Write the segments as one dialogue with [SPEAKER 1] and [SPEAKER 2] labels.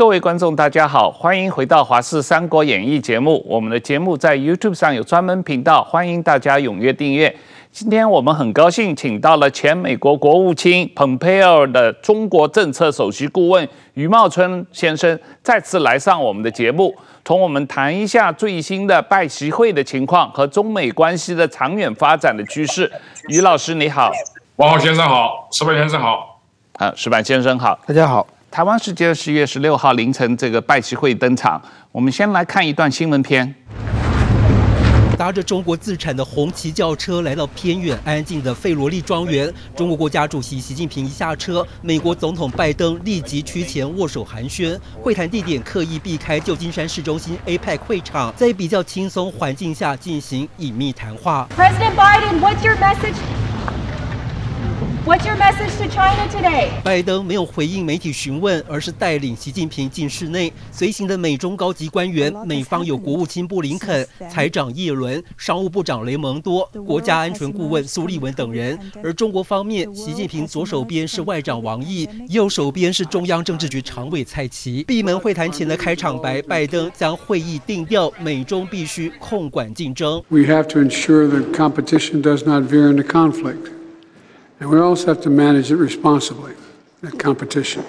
[SPEAKER 1] 各位观众，大家好，欢迎回到《华视三国演义》节目。我们的节目在 YouTube 上有专门频道，欢迎大家踊跃订阅。今天我们很高兴请到了前美国国务卿蓬佩奥的中国政策首席顾问余茂春先生再次来上我们的节目，同我们谈一下最新的拜习会的情况和中美关系的长远发展的趋势。余老师你好，
[SPEAKER 2] 王浩先生好，石板先生好，
[SPEAKER 1] 啊，石板先生好，
[SPEAKER 3] 大家好。
[SPEAKER 1] 台湾时间十月十六号凌晨，这个拜习会登场。我们先来看一段新闻片。
[SPEAKER 4] 搭着中国自产的红旗轿车来到偏远安静的费罗利庄园，中国国家主席习近平一下车，美国总统拜登立即趋前握手寒暄。会谈地点刻意避开旧金山市中心 APEC 会场，在比较轻松环境下进行隐秘谈话。
[SPEAKER 5] President Biden, what's your message? What's your message to China today?
[SPEAKER 4] 拜登没有回应媒体询问，而是带领习近平进室内。随行的美中高级官员，美方有国务卿布林肯、财长耶伦、商务部长雷蒙多、国家安全顾问苏利文等人。而中国方面，习近平左手边是外长王毅，右手边是中央政治局常委蔡奇。闭门会谈前的开场白，拜登将会议定调：美中必须控管竞争。
[SPEAKER 6] We have to ensure that competition does not veer into conflict. And we also have to manage it responsibly, that competition.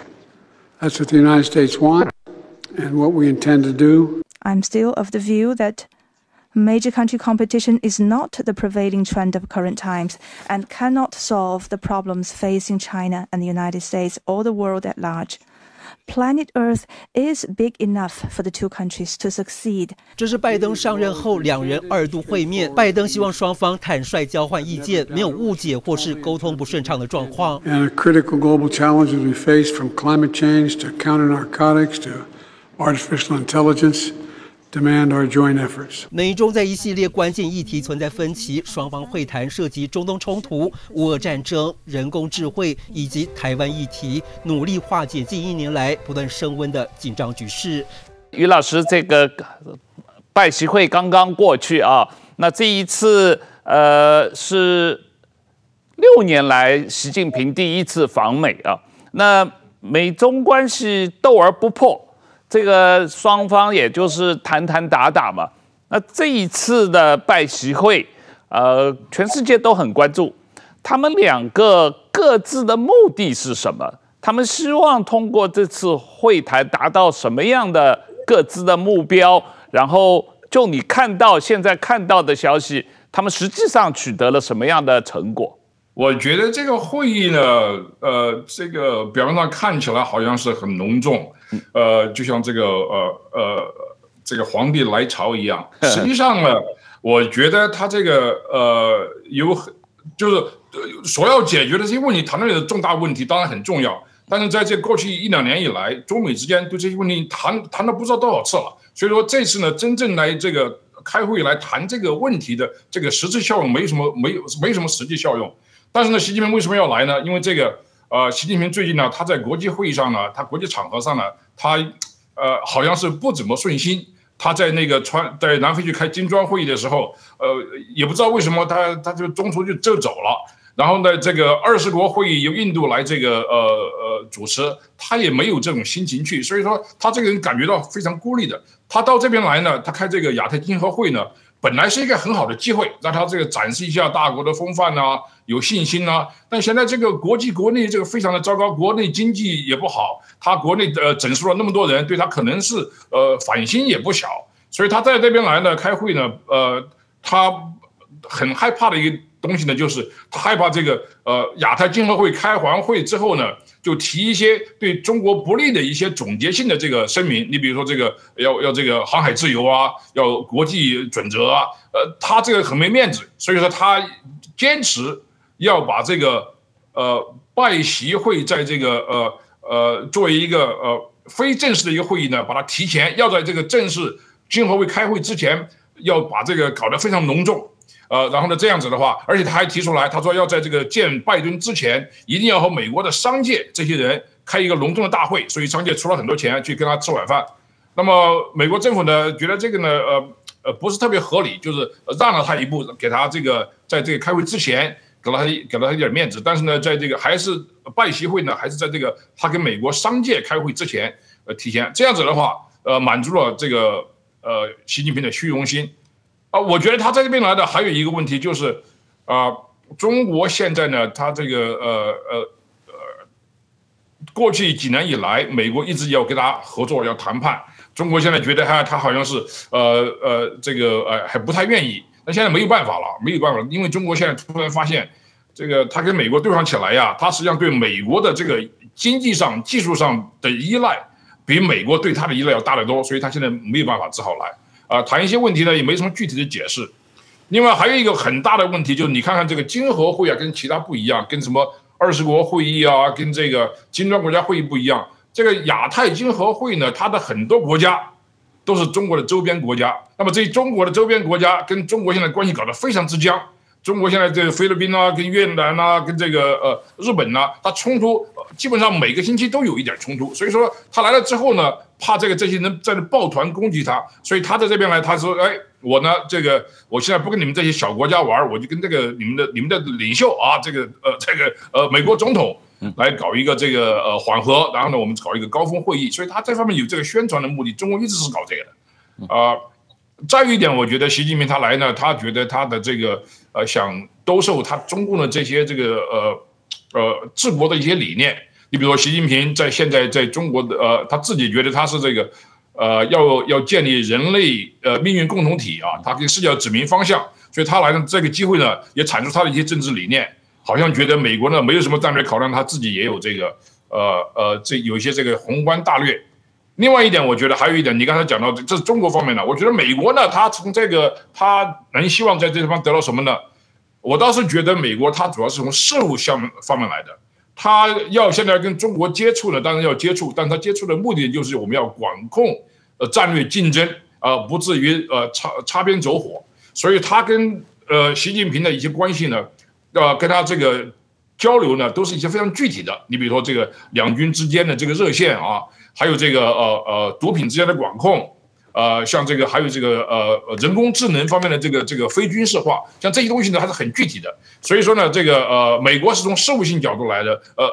[SPEAKER 6] That's what the United States wants and what we intend to do.
[SPEAKER 7] I'm still of the view that major country competition is not the prevailing trend of current times and cannot solve the problems facing China and the United States or the world at large Planet Earth is big enough for the two countries to succeed。
[SPEAKER 4] 这是拜登上任后两人二度会面，拜登希望双方坦率交换意见，没有误解或是沟通不顺畅的状况。
[SPEAKER 6] And critical global challenges we face from climate change to counter narcotics to artificial intelligence. Demand our joint efforts.
[SPEAKER 4] 美中在一系列关键议题存在分歧，双方会谈涉及中东冲突、乌俄战争、人工智慧以及台湾议题，努力化解近一年来不断升温的紧张局势。
[SPEAKER 1] 于老师，这个拜习会刚刚过去啊，那这一次呃是六年来习近平第一次访美啊，那美中关系斗而不破。这个双方也就是谈谈打打嘛。那这一次的拜习会，呃，全世界都很关注。他们两个各自的目的是什么？他们希望通过这次会谈达到什么样的各自的目标？然后就你看到现在看到的消息，他们实际上取得了什么样的成果？
[SPEAKER 2] 我觉得这个会议呢，呃，这个表面上看起来好像是很隆重，呃，就像这个呃呃这个皇帝来朝一样。实际上呢，我觉得他这个呃有很就是所要解决的这些问题，谈论的重大问题当然很重要，但是在这过去一两年以来，中美之间对这些问题谈谈了不知道多少次了。所以说这次呢，真正来这个开会来谈这个问题的这个实质效用没什么，没有没什么实际效用。但是呢，习近平为什么要来呢？因为这个，呃，习近平最近呢，他在国际会议上呢，他国际场合上呢，他，呃，好像是不怎么顺心。他在那个川，在南非去开金砖会议的时候，呃，也不知道为什么他他就中途就就走了。然后呢，这个二十国会议由印度来这个，呃呃主持，他也没有这种心情去。所以说，他这个人感觉到非常孤立的。他到这边来呢，他开这个亚太经合会呢。本来是一个很好的机会，让他这个展示一下大国的风范啊，有信心啊。但现在这个国际国内这个非常的糟糕，国内经济也不好，他国内呃整肃了那么多人，对他可能是呃反心也不小。所以他在这边来呢开会呢，呃，他很害怕的一个东西呢，就是他害怕这个呃亚太经合会开完会之后呢。就提一些对中国不利的一些总结性的这个声明，你比如说这个要要这个航海自由啊，要国际准则啊，呃，他这个很没面子，所以说他坚持要把这个呃拜习会在这个呃呃作为一个呃非正式的一个会议呢，把它提前要在这个正式经合会开会之前要把这个搞得非常隆重。呃，然后呢，这样子的话，而且他还提出来，他说要在这个见拜登之前，一定要和美国的商界这些人开一个隆重的大会，所以商界出了很多钱去跟他吃晚饭。那么美国政府呢，觉得这个呢，呃呃，不是特别合理，就是让了他一步，给他这个在这个开会之前给了他给了他一点面子，但是呢，在这个还是拜习会呢，还是在这个他跟美国商界开会之前，呃提前。这样子的话，呃，满足了这个呃习近平的虚荣心。啊，我觉得他在这边来的还有一个问题就是，啊，中国现在呢，他这个呃呃呃，过去几年以来，美国一直要跟他合作，要谈判。中国现在觉得他他好像是呃呃这个呃还不太愿意。那现在没有办法了，没有办法，因为中国现在突然发现，这个他跟美国对抗起来呀，他实际上对美国的这个经济上、技术上的依赖，比美国对他的依赖要大得多，所以他现在没有办法，只好来啊谈一些问题呢，也没什么具体的解释。另外还有一个很大的问题，就是你看看这个经合会啊，跟其他不一样，跟什么二十国会议啊，跟这个金砖国家会议不一样。这个亚太经合会呢，它的很多国家。都是中国的周边国家，那么这中国的周边国家跟中国现在关系搞得非常之僵。中国现在这个菲律宾啊，跟越南啊，跟这个呃日本呐、啊，它冲突基本上每个星期都有一点冲突。所以说他来了之后呢，怕这个这些人在这抱团攻击他，所以他在这边来，他说：“哎，我呢这个我现在不跟你们这些小国家玩，我就跟这个你们的你们的领袖啊，这个呃这个呃美国总统。”来搞一个这个呃缓和，然后呢，我们搞一个高峰会议，所以他这方面有这个宣传的目的。中国一直是搞这个的，啊、再有一点，我觉得习近平他来呢，他觉得他的这个呃想兜售他中共的这些这个呃呃治国的一些理念。你比如说，习近平在现在在中国的呃他自己觉得他是这个呃要要建立人类呃命运共同体啊，他给世界要指明方向，所以他来的这个机会呢，也阐述他的一些政治理念。好像觉得美国呢没有什么战略考量，他自己也有这个，呃呃，这有一些这个宏观大略。另外一点，我觉得还有一点，你刚才讲到这是中国方面的，我觉得美国呢，他从这个他能希望在这地方得到什么呢？我倒是觉得美国他主要是从事务项方面来的，他要现在跟中国接触呢，当然要接触，但他接触的目的就是我们要管控呃战略竞争，呃不至于呃擦擦边走火，所以他跟呃习近平的一些关系呢。呃，跟他这个交流呢，都是一些非常具体的。你比如说这个两军之间的这个热线啊，还有这个呃呃毒品之间的管控，呃，像这个还有这个呃人工智能方面的这个这个非军事化，像这些东西呢还是很具体的。所以说呢，这个呃美国是从事务性角度来的，呃，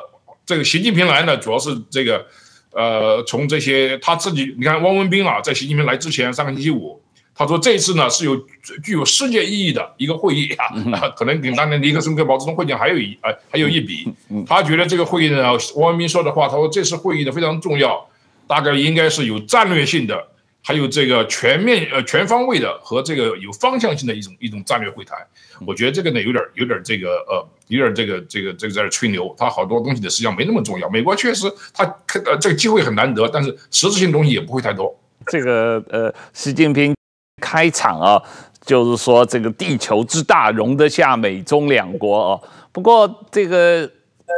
[SPEAKER 2] 这个习近平来呢，主要是这个呃从这些他自己，你看汪文斌啊，在习近平来之前上个星期五。他说：“这次呢是有具有世界意义的一个会议啊，可能跟当年尼克松跟毛泽东会见还有一呃还有一比。他觉得这个会议呢，汪文斌说的话，他说这次会议呢非常重要，大概应该是有战略性的，还有这个全面呃全方位的和这个有方向性的一种一种战略会谈。我觉得这个呢有点有点这个呃有点这个这个这个在这吹牛，他好多东西的实际上没那么重要。美国确实他呃这个机会很难得，但是实质性东西也不会太多。
[SPEAKER 1] 这个呃习近平。”开场啊，就是说这个地球之大，容得下美中两国啊。不过这个，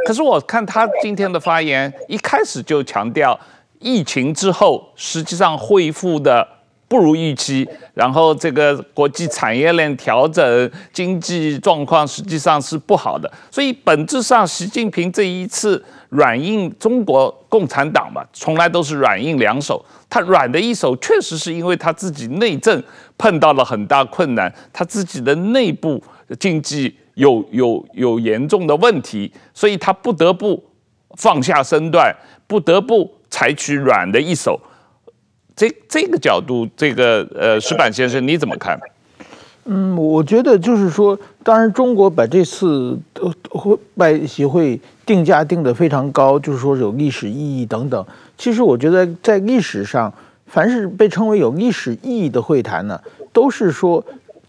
[SPEAKER 1] 可是我看他今天的发言，一开始就强调疫情之后实际上恢复的不如预期，然后这个国际产业链调整，经济状况实际上是不好的。所以本质上，习近平这一次。软硬中国共产党嘛，从来都是软硬两手。他软的一手，确实是因为他自己内政碰到了很大困难，他自己的内部经济有有有严重的问题，所以他不得不放下身段，不得不采取软的一手。这这个角度，这个呃，石板先生你怎么看？
[SPEAKER 3] 嗯，我觉得就是说，当然中国把这次会外协会定价定得非常高，就是说有历史意义等等。其实我觉得在历史上，凡是被称为有历史意义的会谈呢，都是说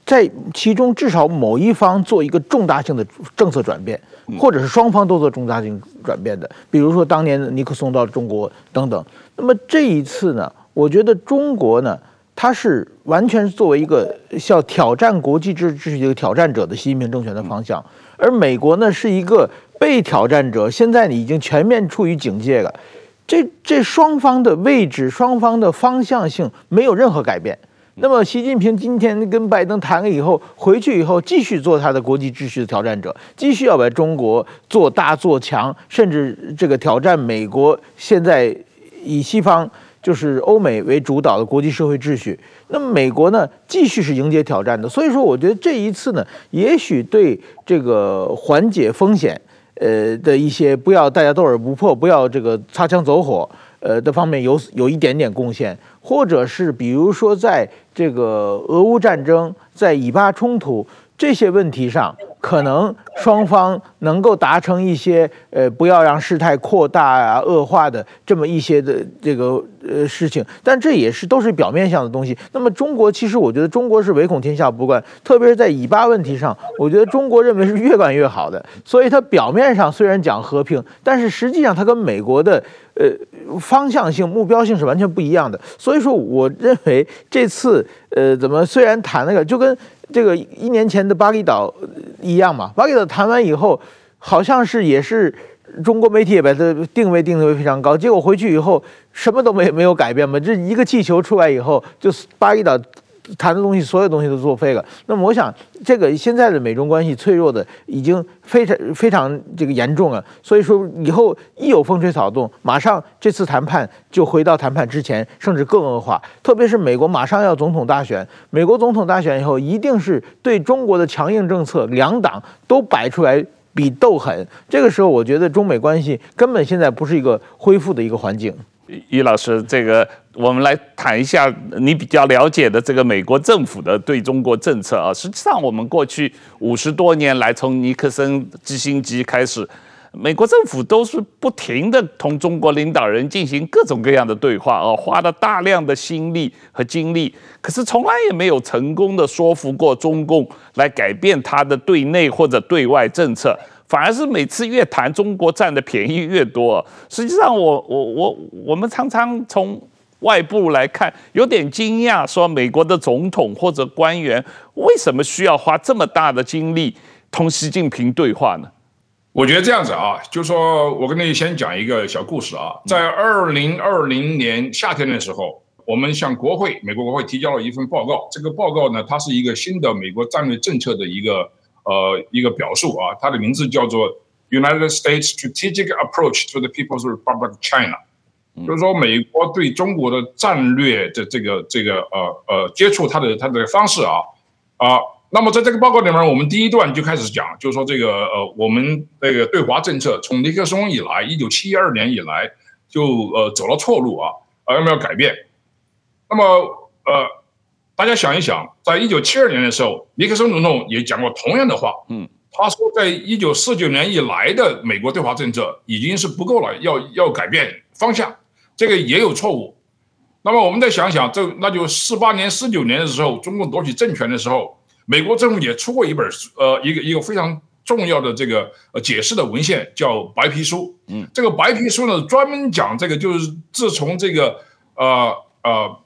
[SPEAKER 3] 在其中至少某一方做一个重大性的政策转变，或者是双方都做重大性转变的。比如说当年尼克松到中国等等。那么这一次呢，我觉得中国呢。它是完全作为一个要挑战国际秩秩序的挑战者的习近平政权的方向，而美国呢是一个被挑战者，现在你已经全面处于警戒了。这这双方的位置、双方的方向性没有任何改变。那么习近平今天跟拜登谈了以后，回去以后继续做他的国际秩序的挑战者，继续要把中国做大做强，甚至这个挑战美国现在以西方。就是欧美为主导的国际社会秩序，那么美国呢，继续是迎接挑战的。所以说，我觉得这一次呢，也许对这个缓解风险，呃的一些不要大家斗而不破，不要这个擦枪走火，呃的方面有有一点点贡献，或者是比如说在这个俄乌战争、在以巴冲突这些问题上。可能双方能够达成一些呃，不要让事态扩大啊、恶化的这么一些的这个呃事情，但这也是都是表面上的东西。那么中国其实我觉得中国是唯恐天下不乱，特别是在以巴问题上，我觉得中国认为是越管越好的。所以它表面上虽然讲和平，但是实际上它跟美国的呃方向性、目标性是完全不一样的。所以说，我认为这次呃怎么虽然谈那个就跟。这个一年前的巴厘岛一样嘛，巴厘岛谈完以后，好像是也是中国媒体也把它定位定位非常高，结果回去以后什么都没没有改变嘛，这一个气球出来以后，就巴厘岛。谈的东西，所有东西都作废了。那么，我想，这个现在的美中关系脆弱的已经非常非常这个严重了。所以说，以后一有风吹草动，马上这次谈判就回到谈判之前，甚至更恶化。特别是美国马上要总统大选，美国总统大选以后，一定是对中国的强硬政策，两党都摆出来比斗狠。这个时候，我觉得中美关系根本现在不是一个恢复的一个环境。
[SPEAKER 1] 于老师，这个我们来谈一下你比较了解的这个美国政府的对中国政策啊。实际上，我们过去五十多年来，从尼克森基辛格开始，美国政府都是不停地同中国领导人进行各种各样的对话啊，花了大量的心力和精力，可是从来也没有成功的说服过中共来改变他的对内或者对外政策。反而是每次越谈中国占的便宜越多。实际上我，我我我我们常常从外部来看，有点惊讶，说美国的总统或者官员为什么需要花这么大的精力同习近平对话呢？
[SPEAKER 2] 我觉得这样子啊，就是说我跟你先讲一个小故事啊，在二零二零年夏天的时候，我们向国会美国国会提交了一份报告，这个报告呢，它是一个新的美国战略政策的一个。呃，一个表述啊，它的名字叫做 United States Strategic Approach to the People's Republic of China，就是说美国对中国的战略的这个这个呃呃接触它的它的方式啊啊，那么在这个报告里面，我们第一段就开始讲，就是说这个呃我们这个对华政策从尼克松以来，一九七二年以来就呃走了错路啊，呃要不要改变？那么呃。大家想一想，在一九七二年的时候，尼克松总统也讲过同样的话。嗯，他说，在一九四九年以来的美国对华政策已经是不够了，要要改变方向，这个也有错误。那么我们再想想，这那就四八年、四九年的时候，中共夺取政权的时候，美国政府也出过一本呃一个一个非常重要的这个呃解释的文献，叫白皮书。嗯，这个白皮书呢，专门讲这个，就是自从这个呃呃。呃，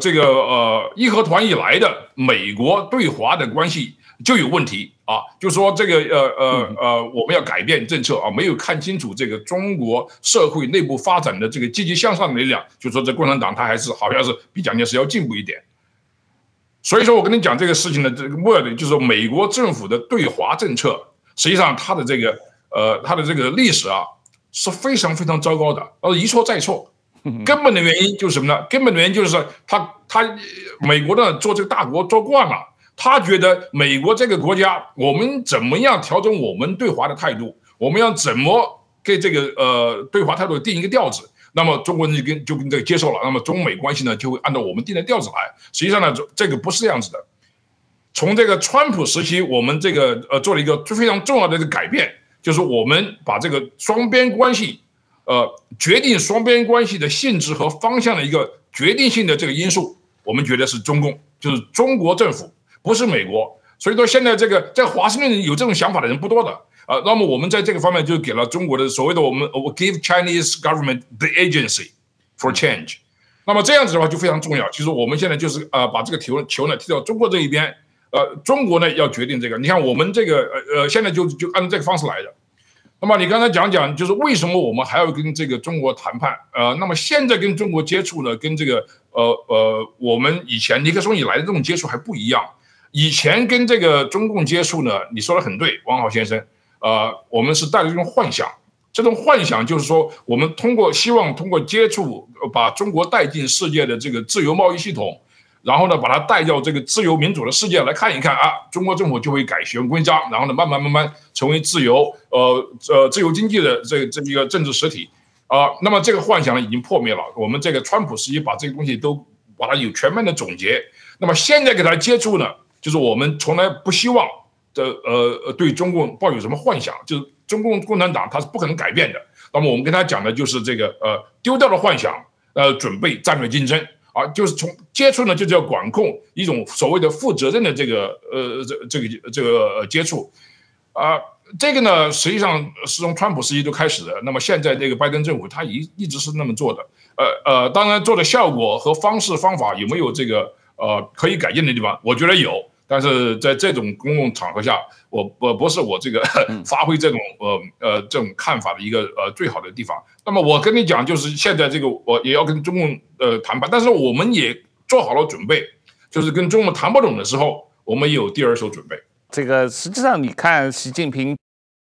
[SPEAKER 2] 这个呃，义和团以来的美国对华的关系就有问题啊，就说这个呃呃呃，我们要改变政策啊，没有看清楚这个中国社会内部发展的这个积极向上的力量，就说这共产党他还是好像是比蒋介石要进步一点。所以说我跟你讲这个事情的这个目的，就是说美国政府的对华政策，实际上它的这个呃它的这个历史啊是非常非常糟糕的，呃一错再错。根本的原因就是什么呢？根本的原因就是他他美国呢做这个大国做惯了，他觉得美国这个国家，我们怎么样调整我们对华的态度，我们要怎么给这个呃对华态度定一个调子，那么中国人就跟就跟这个接受了，那么中美关系呢就会按照我们定的调子来。实际上呢，这个不是这样子的。从这个川普时期，我们这个呃做了一个非常重要的一个改变，就是我们把这个双边关系。呃，决定双边关系的性质和方向的一个决定性的这个因素，我们觉得是中共，就是中国政府，不是美国。所以说，现在这个在华盛顿有这种想法的人不多的啊。那么我们在这个方面就给了中国的所谓的我们，我 give Chinese government the agency for change。那么这样子的话就非常重要。其实我们现在就是呃把这个球球呢踢到中国这一边，呃，中国呢要决定这个。你看我们这个呃呃现在就就按照这个方式来的。那么你刚才讲讲，就是为什么我们还要跟这个中国谈判？呃，那么现在跟中国接触呢，跟这个呃呃，我们以前尼克松以来的这种接触还不一样。以前跟这个中共接触呢，你说的很对，王浩先生，呃，我们是带着一种幻想，这种幻想就是说，我们通过希望通过接触，把中国带进世界的这个自由贸易系统。然后呢，把它带到这个自由民主的世界来看一看啊，中国政府就会改弦归张，然后呢，慢慢慢慢成为自由，呃呃，自由经济的这这一个政治实体。啊，那么这个幻想呢已经破灭了。我们这个川普时期把这个东西都把它有全面的总结。那么现在给他接触呢，就是我们从来不希望的呃对中共抱有什么幻想，就是中共共产党它是不可能改变的。那么我们跟他讲的就是这个呃丢掉了幻想，呃准备战略竞争啊，就是从接触呢就是要管控一种所谓的负责任的这个呃这这个这个接触啊。这个呢，实际上是从川普时期就开始的。那么现在这个拜登政府，他一一直是那么做的。呃呃，当然做的效果和方式方法有没有这个呃可以改进的地方？我觉得有。但是在这种公共场合下，我我不是我这个 发挥这种呃呃这种看法的一个呃最好的地方。那么我跟你讲，就是现在这个我也要跟中共呃谈判，但是我们也做好了准备，就是跟中共谈不拢的时候，我们也有第二手准备。
[SPEAKER 1] 这个实际上，你看习近平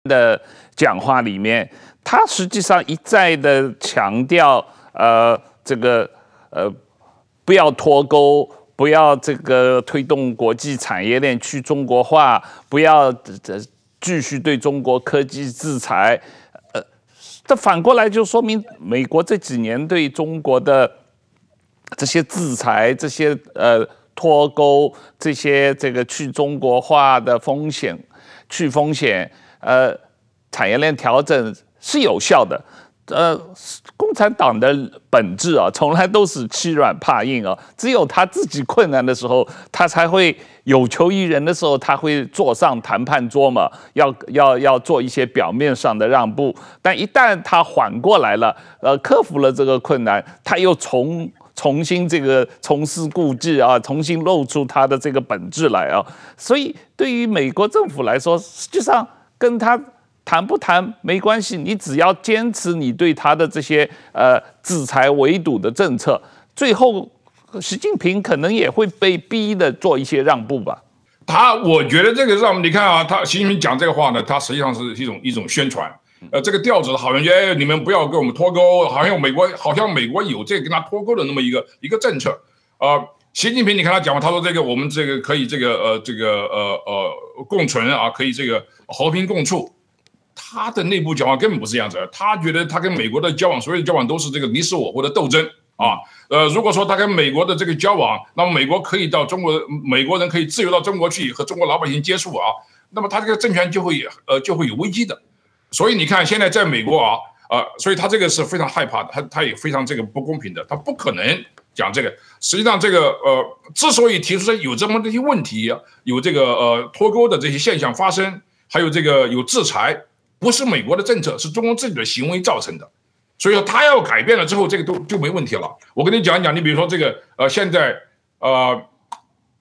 [SPEAKER 1] 的讲话里面，他实际上一再的强调，呃，这个呃，不要脱钩，不要这个推动国际产业链去中国化，不要这继续对中国科技制裁。呃，这反过来就说明美国这几年对中国的这些制裁，这些呃。脱钩这些这个去中国化的风险，去风险，呃，产业链调整是有效的。呃，共产党的本质啊，从来都是欺软怕硬啊。只有他自己困难的时候，他才会有求于人的时候，他会坐上谈判桌嘛，要要要做一些表面上的让步。但一旦他缓过来了，呃，克服了这个困难，他又从。重新这个重施故技啊，重新露出他的这个本质来啊，所以对于美国政府来说，实际上跟他谈不谈没关系，你只要坚持你对他的这些呃制裁围堵的政策，最后习近平可能也会被逼的做一些让步吧。
[SPEAKER 2] 他我觉得这个让你看啊，他习近平讲这个话呢，他实际上是一种一种宣传。呃，这个调子好像就哎，你们不要跟我们脱钩，好像美国好像美国有这个跟他脱钩的那么一个一个政策。啊、习近平，你看他讲话，他说这个我们这个可以这个呃这个呃呃共存啊，可以这个和平共处。他的内部讲话根本不是这样子，他觉得他跟美国的交往，所有的交往都是这个你死我活的斗争啊。呃，如果说他跟美国的这个交往，那么美国可以到中国，美国人可以自由到中国去和中国老百姓接触啊，那么他这个政权就会呃就会有危机的。所以你看，现在在美国啊，呃，所以他这个是非常害怕的，他他也非常这个不公平的，他不可能讲这个。实际上，这个呃，之所以提出有这么这些问题，有这个呃脱钩的这些现象发生，还有这个有制裁，不是美国的政策，是中国自己的行为造成的。所以说，他要改变了之后，这个都就没问题了。我跟你讲一讲，你比如说这个呃，现在呃，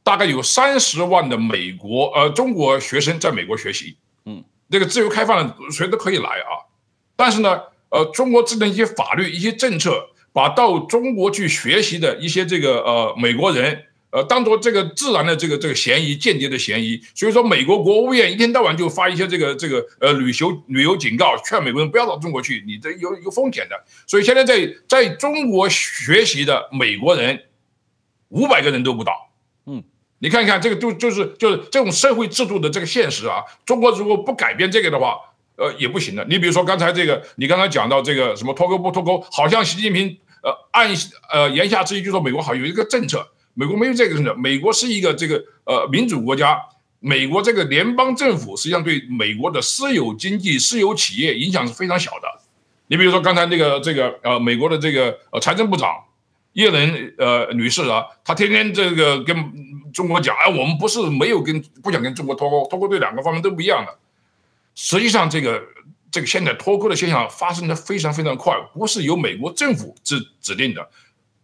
[SPEAKER 2] 大概有三十万的美国呃中国学生在美国学习，嗯。这个自由开放的，谁都可以来啊，但是呢，呃，中国制定一些法律、一些政策，把到中国去学习的一些这个呃美国人，呃，当做这个自然的这个这个嫌疑、间谍的嫌疑。所以说，美国国务院一天到晚就发一些这个这个呃旅游旅游警告，劝美国人不要到中国去，你这有有风险的。所以现在在在中国学习的美国人，五百个人都不到。嗯你看一看这个，就就是就是这种社会制度的这个现实啊。中国如果不改变这个的话，呃，也不行的。你比如说刚才这个，你刚才讲到这个什么脱钩不脱钩，好像习近平呃按呃言下之意就说美国好像有一个政策，美国没有这个政策。美国是一个这个呃民主国家，美国这个联邦政府实际上对美国的私有经济、私有企业影响是非常小的。你比如说刚才那个这个呃美国的这个呃财政部长。耶伦呃女士啊，她天天这个跟中国讲，哎，我们不是没有跟不想跟中国脱钩，脱钩对两个方面都不一样的。实际上，这个这个现在脱钩的现象发生的非常非常快，不是由美国政府指指定的，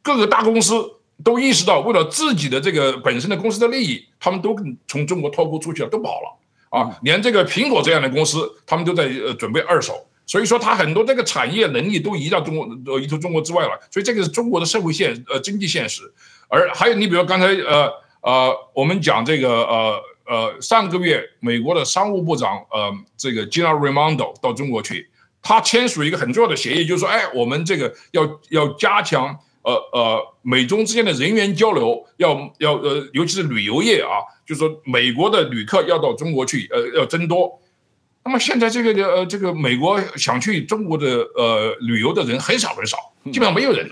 [SPEAKER 2] 各个大公司都意识到，为了自己的这个本身的公司的利益，他们都从中国脱钩出去了，都跑了啊，连这个苹果这样的公司，他们都在呃准备二手。所以说，它很多这个产业能力都移到中国，呃，移出中国之外了。所以这个是中国的社会现，呃，经济现实。而还有，你比如刚才，呃，呃，我们讲这个，呃，呃，上个月美国的商务部长，呃，这个 Gina Raimondo 到中国去，他签署一个很重要的协议，就是说，哎，我们这个要要加强，呃呃，美中之间的人员交流，要要呃，尤其是旅游业啊，就是说美国的旅客要到中国去，呃，要增多。那么现在这个呃，这个美国想去中国的呃旅游的人很少很少，基本上没有人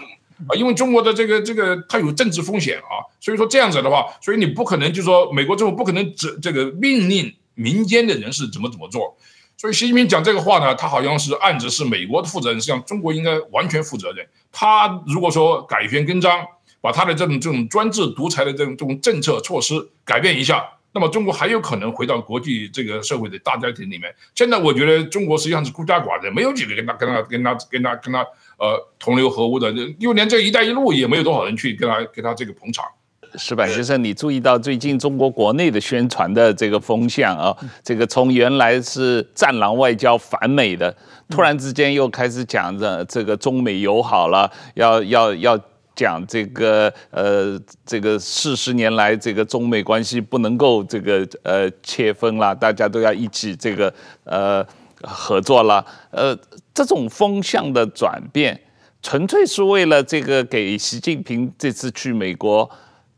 [SPEAKER 2] 啊，因为中国的这个这个它有政治风险啊，所以说这样子的话，所以你不可能就说美国政府不可能这这个命令民间的人士怎么怎么做，所以习近平讲这个话呢，他好像是暗指是美国的负责人，实际上中国应该完全负责任。他如果说改弦更张，把他的这种这种专制独裁的这种这种政策措施改变一下。那么中国还有可能回到国际这个社会的大家庭里面。现在我觉得中国实际上是孤家寡人，没有几个跟他跟他跟他跟他跟他呃同流合污的，因为连这“一带一路”也没有多少人去跟他跟他这个捧场。
[SPEAKER 1] 矢板先生，你注意到最近中国国内的宣传的这个风向啊？这个从原来是战狼外交反美的，突然之间又开始讲着这个中美友好了，要要要。讲这个呃，这个四十年来这个中美关系不能够这个呃切分了，大家都要一起这个呃合作了。呃，这种风向的转变，纯粹是为了这个给习近平这次去美国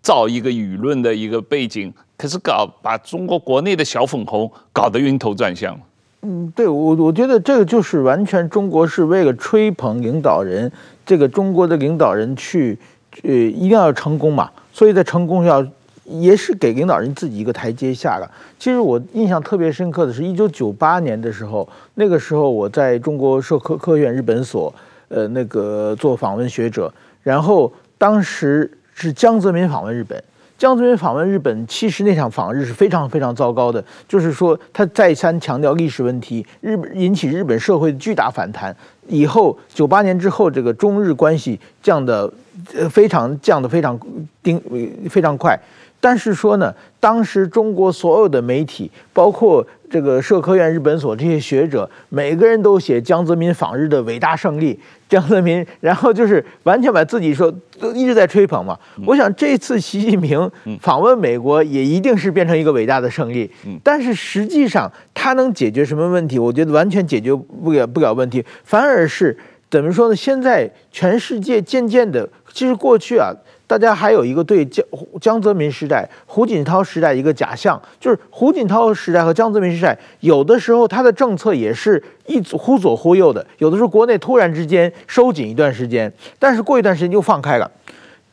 [SPEAKER 1] 造一个舆论的一个背景，可是搞把中国国内的小粉红搞得晕头转向。
[SPEAKER 3] 嗯，对我我觉得这个就是完全中国是为了吹捧领导人。这个中国的领导人去，呃，一定要成功嘛，所以在成功要也是给领导人自己一个台阶下了。其实我印象特别深刻的是，一九九八年的时候，那个时候我在中国社科科学院日本所，呃，那个做访问学者，然后当时是江泽民访问日本。江泽民访问日本，其实那场访日是非常非常糟糕的，就是说他再三强调历史问题，日本引起日本社会的巨大反弹。以后九八年之后，这个中日关系降的呃非常降的非常丁非常快。但是说呢，当时中国所有的媒体，包括这个社科院日本所这些学者，每个人都写江泽民访日的伟大胜利。江泽民，然后就是完全把自己说都一直在吹捧嘛。我想这次习近平访问美国，也一定是变成一个伟大的胜利。但是实际上他能解决什么问题？我觉得完全解决不了不了问题，反而是怎么说呢？现在全世界渐渐的，其实过去啊。大家还有一个对江江泽民时代、胡锦涛时代一个假象，就是胡锦涛时代和江泽民时代，有的时候他的政策也是一忽左忽右的，有的时候国内突然之间收紧一段时间，但是过一段时间又放开了。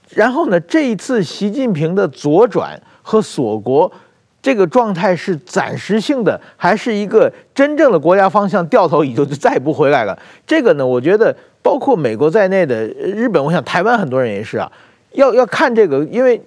[SPEAKER 3] 然后呢，这一次习近平的左转和锁国这个状态是暂时性的，还是一个真正的国家方向掉头以后就再也不回来了？这个呢，我觉得包括美国在内的日本，我想台湾很多人也是啊。要要看这个，因为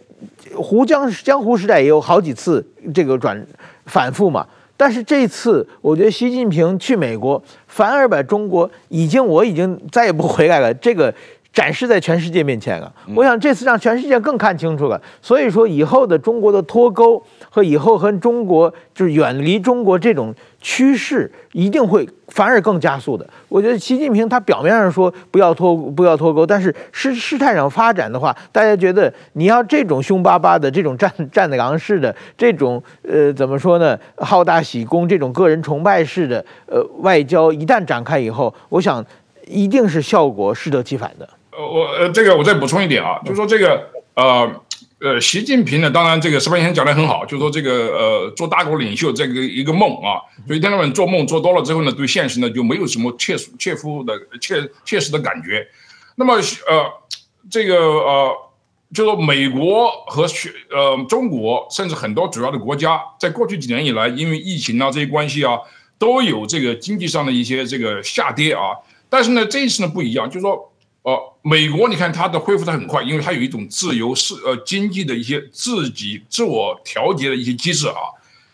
[SPEAKER 3] 湖江江湖时代也有好几次这个转反复嘛。但是这次，我觉得习近平去美国，反而把中国已经我已经再也不回来了，这个展示在全世界面前了。我想这次让全世界更看清楚了。所以说，以后的中国的脱钩和以后和中国就是远离中国这种趋势，一定会。反而更加速的，我觉得习近平他表面上说不要脱不要脱钩，但是事事态上发展的话，大家觉得你要这种凶巴巴的、这种战战狼式的、这种呃怎么说呢，好大喜功、这种个人崇拜式的呃外交一旦展开以后，我想一定是效果适得其反的。
[SPEAKER 2] 呃，我呃这个我再补充一点啊，就是说这个呃。呃，习近平呢，当然这个矢板先生讲得很好，就是说这个呃，做大国领袖这个一个梦啊，所以一天到晚做梦做多了之后呢，对现实呢就没有什么切切肤的切切实的感觉。那么呃，这个呃，就说美国和呃中国，甚至很多主要的国家，在过去几年以来，因为疫情啊这些关系啊，都有这个经济上的一些这个下跌啊。但是呢，这一次呢不一样，就是说。呃，美国你看它的恢复的很快，因为它有一种自由市呃经济的一些自己自我调节的一些机制啊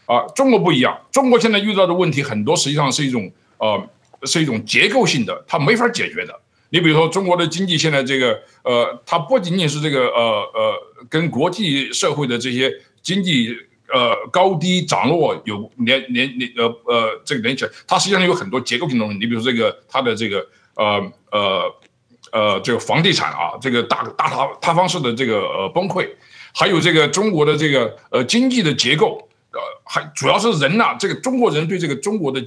[SPEAKER 2] 啊，中国不一样，中国现在遇到的问题很多实际上是一种呃是一种结构性的，它没法解决的。你比如说中国的经济现在这个呃，它不仅仅是这个呃呃跟国际社会的这些经济呃高低涨落有连连连呃呃这个连起来，它实际上有很多结构性的东西。你比如这个它的这个呃呃。呃，这个房地产啊，这个大大塌塌方式的这个呃崩溃，还有这个中国的这个呃经济的结构，呃，还主要是人呐、啊，这个中国人对这个中国的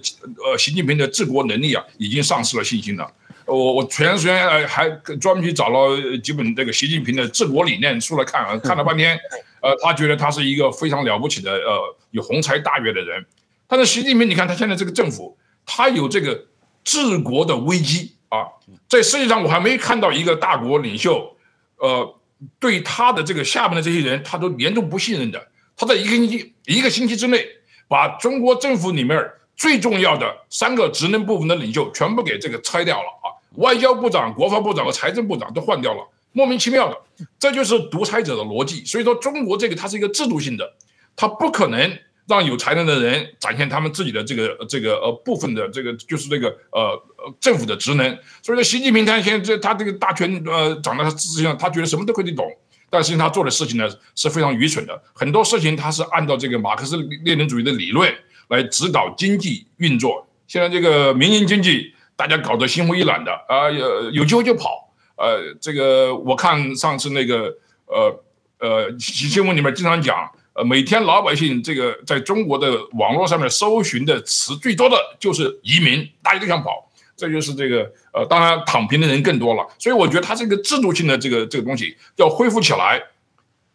[SPEAKER 2] 呃习近平的治国能力啊，已经丧失了信心了。我我前段时间还专门去找了几本这个习近平的治国理念书来看啊，看了半天，呃，他觉得他是一个非常了不起的呃有宏才大略的人。但是习近平，你看他现在这个政府，他有这个治国的危机啊，在世界上我还没看到一个大国领袖，呃，对他的这个下面的这些人，他都严重不信任的。他在一个星期一个星期之内，把中国政府里面最重要的三个职能部门的领袖全部给这个拆掉了啊，外交部长、国防部长和财政部长都换掉了，莫名其妙的，这就是独裁者的逻辑。所以说，中国这个它是一个制度性的，它不可能让有才能的人展现他们自己的这个这个呃部分的这个就是这个呃政府的职能。所以说，习近平他现在这他这个大权呃掌在他之上，他觉得什么都可以懂，但是他做的事情呢是非常愚蠢的，很多事情他是按照这个马克思列宁主义的理论。来指导经济运作。现在这个民营经济，大家搞得心灰意冷的啊，有有机会就跑。呃，这个我看上次那个呃呃新闻里面经常讲，呃，每天老百姓这个在中国的网络上面搜寻的词最多的就是移民，大家都想跑。这就是这个呃，当然躺平的人更多了。所以我觉得他这个制度性的这个这个东西要恢复起来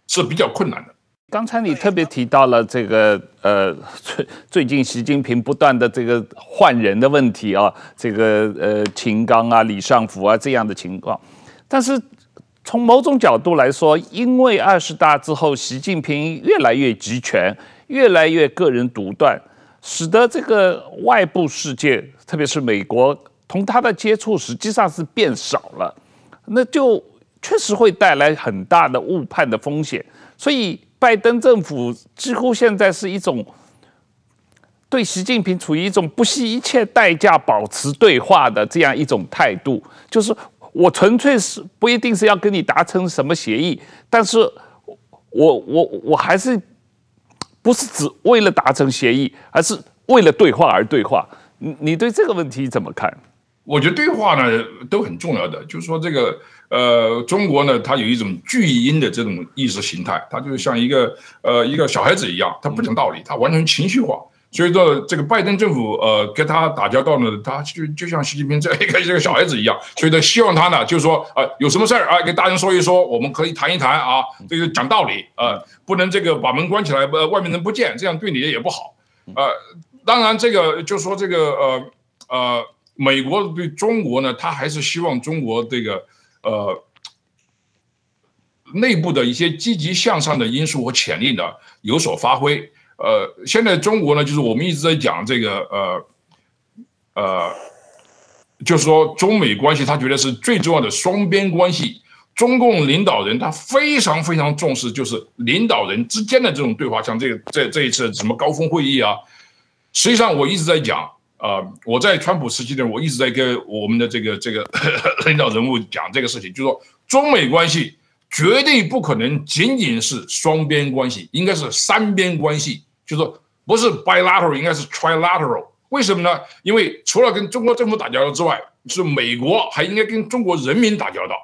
[SPEAKER 2] 是比较困难的。
[SPEAKER 1] 刚才你特别提到了这个呃，最最近习近平不断的这个换人的问题啊，这个呃秦刚啊、李尚福啊这样的情况。但是从某种角度来说，因为二十大之后，习近平越来越集权，越来越个人独断，使得这个外部世界，特别是美国，同他的接触实际上是变少了，那就确实会带来很大的误判的风险。所以。拜登政府几乎现在是一种对习近平处于一种不惜一切代价保持对话的这样一种态度，就是我纯粹是不一定是要跟你达成什么协议，但是我我我还是不是只为了达成协议，而是为了对话而对话。你你对这个问题怎么看？
[SPEAKER 2] 我觉得对话呢都很重要的，就是说这个。呃，中国呢，它有一种巨婴的这种意识形态，它就像一个呃一个小孩子一样，他不讲道理，他完全情绪化。所以说，这个拜登政府呃跟他打交道呢，他就就像习近平这 一个这个小孩子一样，所以呢希望他呢，就是说啊、呃，有什么事儿啊，给大人说一说，我们可以谈一谈啊，这个讲道理啊、呃，不能这个把门关起来，呃，外面人不见，这样对你也不好。呃，当然这个就说这个呃呃，美国对中国呢，他还是希望中国这个。呃，内部的一些积极向上的因素和潜力呢有所发挥。呃，现在中国呢，就是我们一直在讲这个呃呃，就是说中美关系，他觉得是最重要的双边关系。中共领导人他非常非常重视，就是领导人之间的这种对话，像这个这这一次什么高峰会议啊，实际上我一直在讲。啊、呃，我在川普时期呢，我一直在跟我们的这个这个 领导人物讲这个事情，就是说中美关系绝对不可能仅仅是双边关系，应该是三边关系，就是说不是 bilateral，应该是 trilateral。为什么呢？因为除了跟中国政府打交道之外，是美国还应该跟中国人民打交道。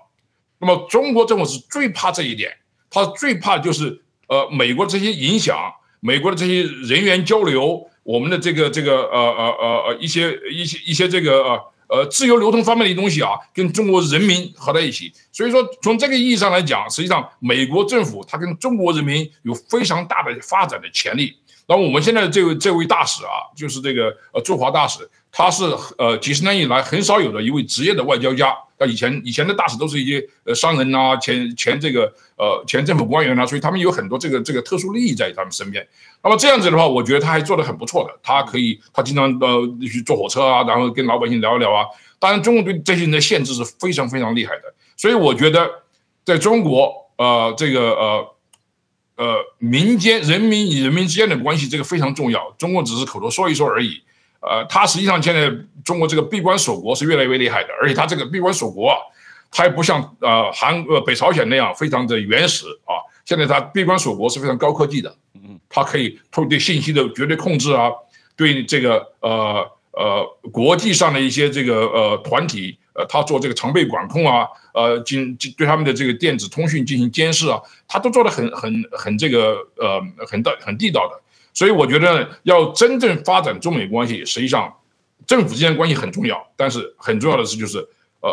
[SPEAKER 2] 那么中国政府是最怕这一点，他最怕就是呃美国这些影响，美国的这些人员交流。我们的这个这个呃呃呃呃一些一些一些这个呃呃自由流通方面的东西啊，跟中国人民合在一起。所以说，从这个意义上来讲，实际上美国政府它跟中国人民有非常大的发展的潜力。那我们现在这位这位大使啊，就是这个呃驻华大使，他是呃几十年以来很少有的一位职业的外交家。那以前以前的大使都是一些呃商人呐，前前这个呃前政府官员呐，所以他们有很多这个这个特殊利益在他们身边。那么这样子的话，我觉得他还做得很不错的。他可以，他经常呃去坐火车啊，然后跟老百姓聊一聊啊。当然，中国对这些人的限制是非常非常厉害的。所以我觉得，在中国呃这个呃呃民间人民与人民之间的关系，这个非常重要。中国只是口头说一说而已。呃，他实际上现在中国这个闭关锁国是越来越厉害的，而且他这个闭关锁国啊，他也不像呃韩呃北朝鲜那样非常的原始啊。现在他闭关锁国是非常高科技的，嗯，他可以透过对信息的绝对控制啊，对这个呃呃国际上的一些这个呃团体呃，他做这个常备管控啊，呃进进对他们的这个电子通讯进行监视啊，他都做的很很很这个呃很道很地道的。所以我觉得要真正发展中美关系，实际上政府之间关系很重要，但是很重要的是就是，呃，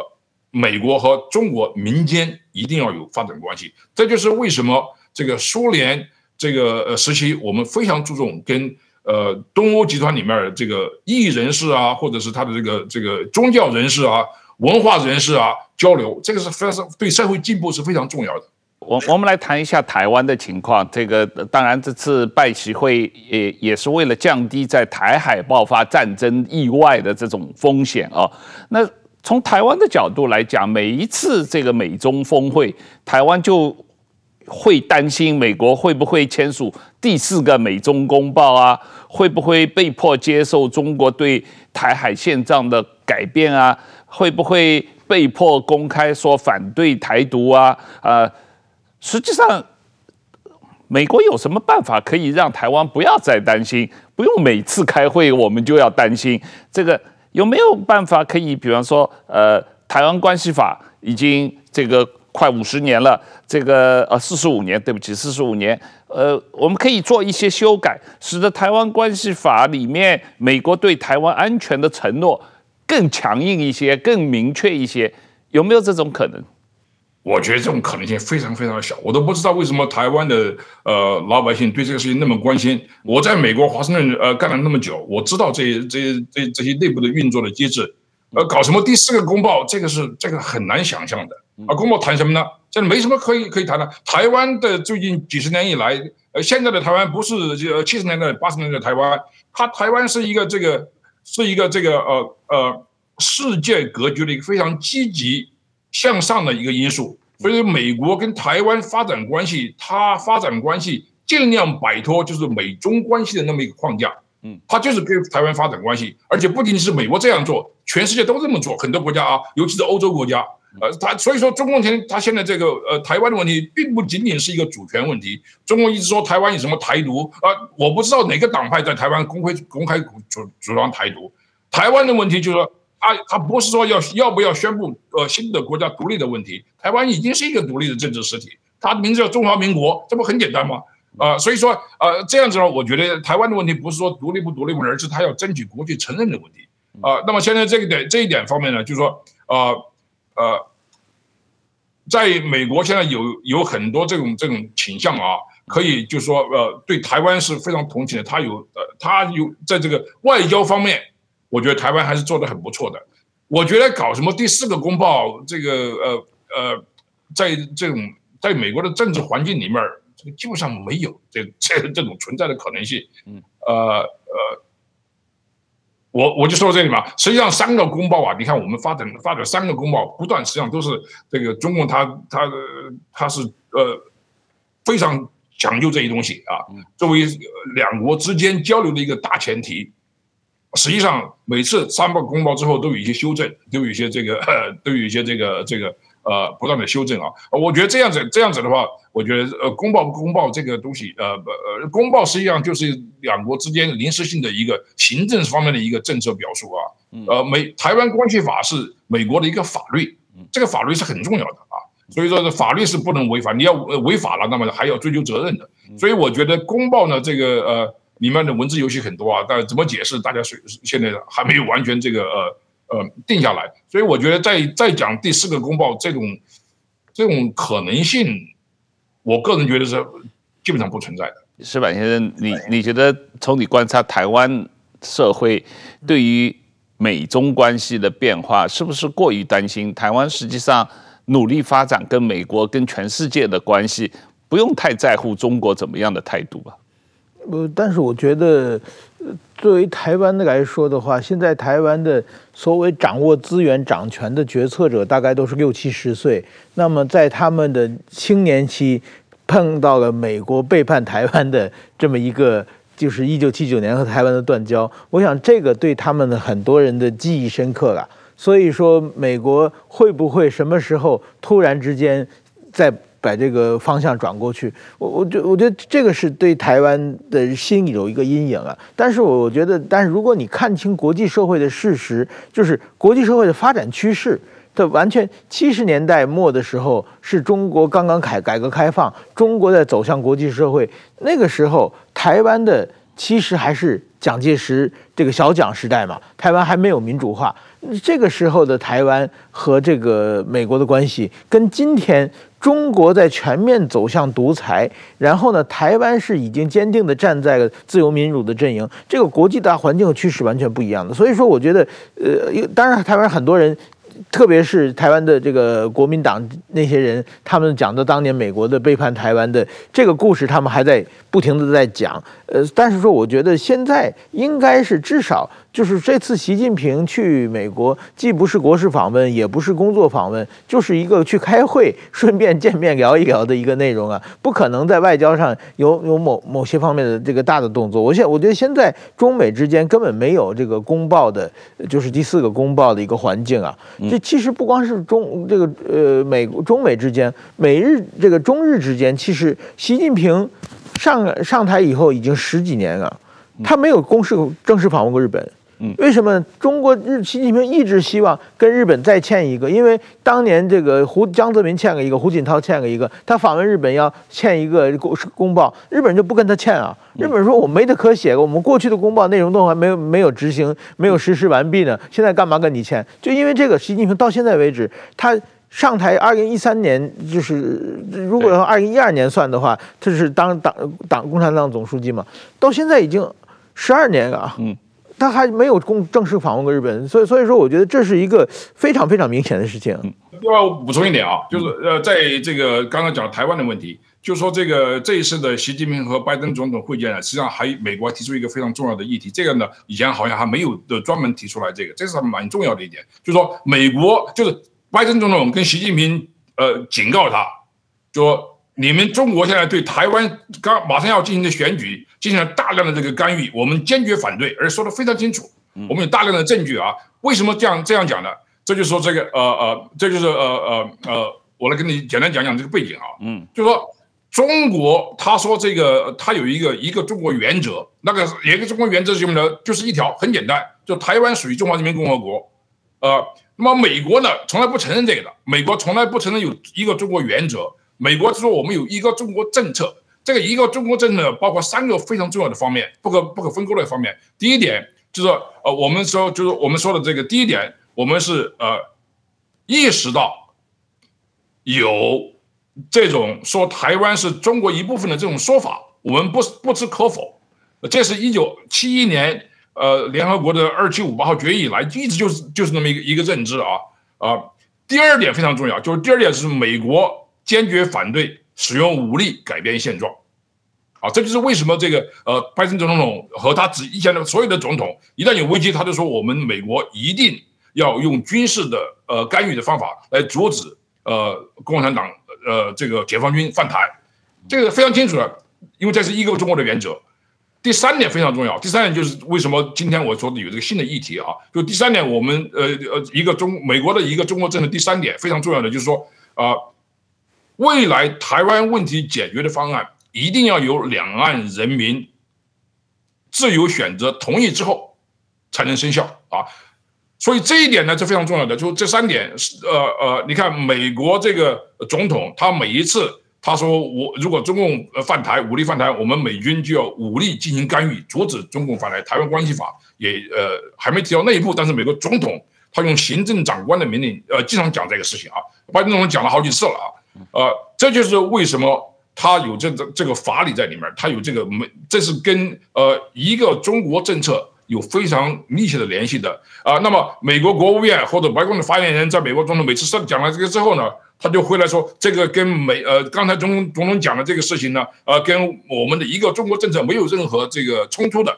[SPEAKER 2] 美国和中国民间一定要有发展关系。这就是为什么这个苏联这个呃时期，我们非常注重跟呃东欧集团里面这个异议人士啊，或者是他的这个这个宗教人士啊、文化人士啊交流，这个是非常对社会进步是非常重要的。
[SPEAKER 1] 我我们来谈一下台湾的情况。这个当然这次拜习会也也是为了降低在台海爆发战争意外的这种风险啊。那从台湾的角度来讲，每一次这个美中峰会，台湾就会担心美国会不会签署第四个美中公报啊？会不会被迫接受中国对台海现状的改变啊？会不会被迫公开说反对台独啊？呃。实际上，美国有什么办法可以让台湾不要再担心？不用每次开会我们就要担心这个，有没有办法可以？比方说，呃，台湾关系法已经这个快五十年了，这个呃四十五年，对不起，四十五年，呃，我们可以做一些修改，使得台湾关系法里面美国对台湾安全的承诺更强硬一些，更明确一些，有没有这种可能？
[SPEAKER 2] 我觉得这种可能性非常非常的小，我都不知道为什么台湾的呃老百姓对这个事情那么关心。我在美国华盛顿呃干了那么久，我知道这这这这些内部的运作的机制。呃，搞什么第四个公报，这个是这个很难想象的。啊，公报谈什么呢？这没什么可以可以谈的。台湾的最近几十年以来，呃，现在的台湾不是呃七十年代八十年代的台湾，它台湾是一个这个是一个这个呃呃世界格局的一个非常积极。向上的一个因素，所以美国跟台湾发展关系，它发展关系尽量摆脱就是美中关系的那么一个框架，嗯，它就是跟台湾发展关系，而且不仅仅是美国这样做，全世界都这么做，很多国家啊，尤其是欧洲国家，呃，他所以说中共前他现在这个呃台湾的问题，并不仅仅是一个主权问题，中共一直说台湾有什么台独啊，呃，我不知道哪个党派在台湾公开公开主主张台独，台湾的问题就是说。他他不是说要要不要宣布呃新的国家独立的问题，台湾已经是一个独立的政治实体，它的名字叫中华民国，这不很简单吗？啊、呃，所以说呃这样子呢，我觉得台湾的问题不是说独立不独立而是他要争取国际承认的问题啊、呃。那么现在这个点这一点方面呢，就是说呃呃，在美国现在有有很多这种这种倾向啊，可以就是说呃对台湾是非常同情的，他有呃他有在这个外交方面。我觉得台湾还是做得很不错的。我觉得搞什么第四个公报，这个呃呃，在这种在美国的政治环境里面，这个基本上没有这这这种存在的可能性。嗯，呃呃，我我就说到这里嘛。实际上三个公报啊，你看我们发展发展三个公报，不断实际上都是这个中共他他他是呃非常讲究这些东西啊，作为两国之间交流的一个大前提。实际上，每次三报公报之后都有一些修正，都有一些这个，都有一些这个这个呃不断的修正啊。我觉得这样子这样子的话，我觉得呃公报不公报这个东西，呃呃公报实际上就是两国之间临时性的一个行政方面的一个政策表述啊。呃，美台湾关系法是美国的一个法律，这个法律是很重要的啊。所以说，这法律是不能违反，你要违法了，那么还要追究责任的。所以我觉得公报呢，这个呃。里面的文字游戏很多啊，但怎么解释，大家是现在还没有完全这个呃呃定下来，所以我觉得再再讲第四个公报这种这种可能性，我个人觉得是基本上不存在的。
[SPEAKER 1] 石板先生，你你觉得从你观察台湾社会对于美中关系的变化，是不是过于担心？台湾实际上努力发展跟美国跟全世界的关系，不用太在乎中国怎么样的态度吧？
[SPEAKER 3] 呃，但是我觉得，作为台湾的来说的话，现在台湾的所谓掌握资源、掌权的决策者，大概都是六七十岁。那么在他们的青年期，碰到了美国背叛台湾的这么一个，就是一九七九年和台湾的断交。我想这个对他们的很多人的记忆深刻了。所以说，美国会不会什么时候突然之间在？把这个方向转过去，我我觉我觉得这个是对台湾的心里有一个阴影啊。但是我觉得，但是如果你看清国际社会的事实，就是国际社会的发展趋势，它完全七十年代末的时候是中国刚刚改改革开放，中国在走向国际社会，那个时候台湾的其实还是蒋介石这个小蒋时代嘛，台湾还没有民主化。这个时候的台湾和这个美国的关系，跟今天中国在全面走向独裁，然后呢，台湾是已经坚定的站在自由民主的阵营，这个国际大环境和趋势完全不一样的。所以说，我觉得，呃，当然台湾很多人。特别是台湾的这个国民党那些人，他们讲的当年美国的背叛台湾的这个故事，他们还在不停的在讲。呃，但是说，我觉得现在应该是至少。就是这次习近平去美国，既不是国事访问，也不是工作访问，就是一个去开会，顺便见面聊一聊的一个内容啊，不可能在外交上有有某某些方面的这个大的动作。我现我觉得现在中美之间根本没有这个公报的，就是第四个公报的一个环境啊。这其实不光是中这个呃美中美之间，美日这个中日之间，其实习近平上上台以后已经十几年了，他没有公式正式访问过日本。嗯，为什么中国日习近平一直希望跟日本再欠一个？因为当年这个胡江泽民欠了一个，胡锦涛欠了一个，他访问日本要欠一个公公报，日本人就不跟他欠啊。日本人说我没得可写，我们过去的公报内容都还没有没有执行，没有实施完毕呢，现在干嘛跟你欠？就因为这个，习近平到现在为止，他上台二零一三年，就是如果二零一二年算的话，他是当党党共产党总书记嘛，到现在已经十二年了啊。嗯。他还没有公正式访问过日本，所以所以说，我觉得这是一个非常非常明显的事情。
[SPEAKER 2] 另外，我补充一点啊，就是呃，在这个刚刚讲台湾的问题，就说这个这一次的习近平和拜登总统会见呢，实际上还美国提出一个非常重要的议题，这个呢以前好像还没有的专门提出来，这个这是蛮重要的一点，就说美国就是拜登总统跟习近平呃警告他，说。你们中国现在对台湾刚马上要进行的选举进行了大量的这个干预，我们坚决反对，而且说的非常清楚。我们有大量的证据啊。为什么这样这样讲呢？这就是说这个呃呃，这就是呃呃呃，我来跟你简单讲讲这个背景啊。嗯，就是说中国他说这个他有一个一个中国原则，那个一个中国原则是什么呢？就是一条很简单，就台湾属于中华人民共和国。呃，那么美国呢从来不承认这个的，美国从来不承认有一个中国原则。美国说我们有一个中国政策，这个一个中国政策包括三个非常重要的方面，不可不可分割的方面。第一点就是呃，我们说就是我们说的这个第一点，我们是呃意识到有这种说台湾是中国一部分的这种说法，我们不不知可否。这是一九七一年呃联合国的二七五八号决议以来一直就是就是那么一个一个认知啊啊、第二点非常重要，就是第二点是美国。坚决反对使用武力改变现状，啊，这就是为什么这个呃，拜登总统和他之以前的所有的总统，一旦有危机，他就说我们美国一定要用军事的呃干预的方法来阻止呃共产党呃这个解放军犯台，这个非常清楚的，因为这是一个中国的原则。第三点非常重要，第三点就是为什么今天我说的有这个新的议题啊，就第三点，我们呃呃一个中美国的一个中国政策，第三点非常重要的就是说啊。未来台湾问题解决的方案一定要由两岸人民自由选择同意之后才能生效啊！所以这一点呢是非常重要的。就这三点，呃呃，你看美国这个总统，他每一次他说我如果中共犯台，武力犯台，我们美军就要武力进行干预，阻止中共犯台。台湾关系法也呃还没提到那一步，但是美国总统他用行政长官的命令，呃，经常讲这个事情啊。拜登总统讲了好几次了啊。呃，这就是为什么他有这个这个法理在里面，他有这个没，这是跟呃一个中国政策有非常密切的联系的啊、那么美国国务院或者白宫的发言人在美国总统每次上讲了这个之后呢，他就回来说这个跟美呃刚才总总统讲的这个事情呢，呃跟我们的一个中国政策没有任何这个冲突的，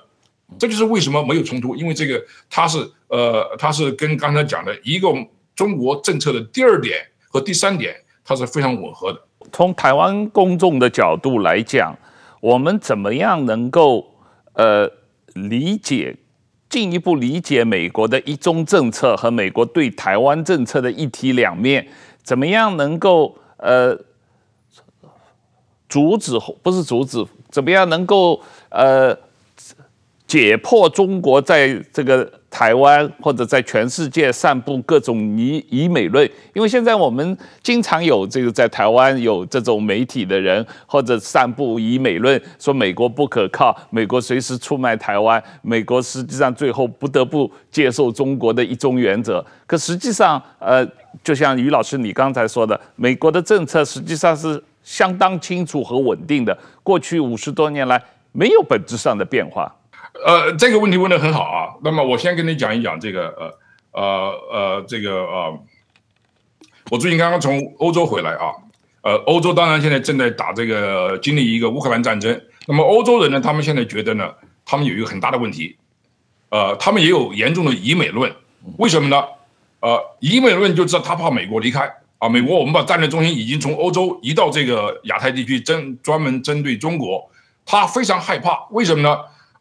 [SPEAKER 2] 这就是为什么没有冲突，因为这个他是呃他是跟刚才讲的一个中国政策的第二点和第三点。它是非常吻合的。
[SPEAKER 1] 从台湾公众的角度来讲，我们怎么样能够呃理解进一步理解美国的一中政策和美国对台湾政策的一体两面？怎么样能够呃阻止不是阻止？怎么样能够呃解破中国在这个台湾或者在全世界散布各种以以美论，因为现在我们经常有这个在台湾有这种媒体的人或者散布以美论，说美国不可靠，美国随时出卖台湾，美国实际上最后不得不接受中国的一中原则。可实际上，呃，就像于老师你刚才说的，美国的政策实际上是相当清楚和稳定的，过去五十多年来没有本质上的变化。
[SPEAKER 2] 呃，这个问题问的很好啊。那么我先跟你讲一讲这个呃呃呃这个呃，我最近刚刚从欧洲回来啊。呃，欧洲当然现在正在打这个经历一个乌克兰战争。那么欧洲人呢，他们现在觉得呢，他们有一个很大的问题，呃，他们也有严重的以美论。为什么呢？呃，以美论就知道他怕美国离开啊。美国我们把战略中心已经从欧洲移到这个亚太地区，针专门针对中国，他非常害怕。为什么呢？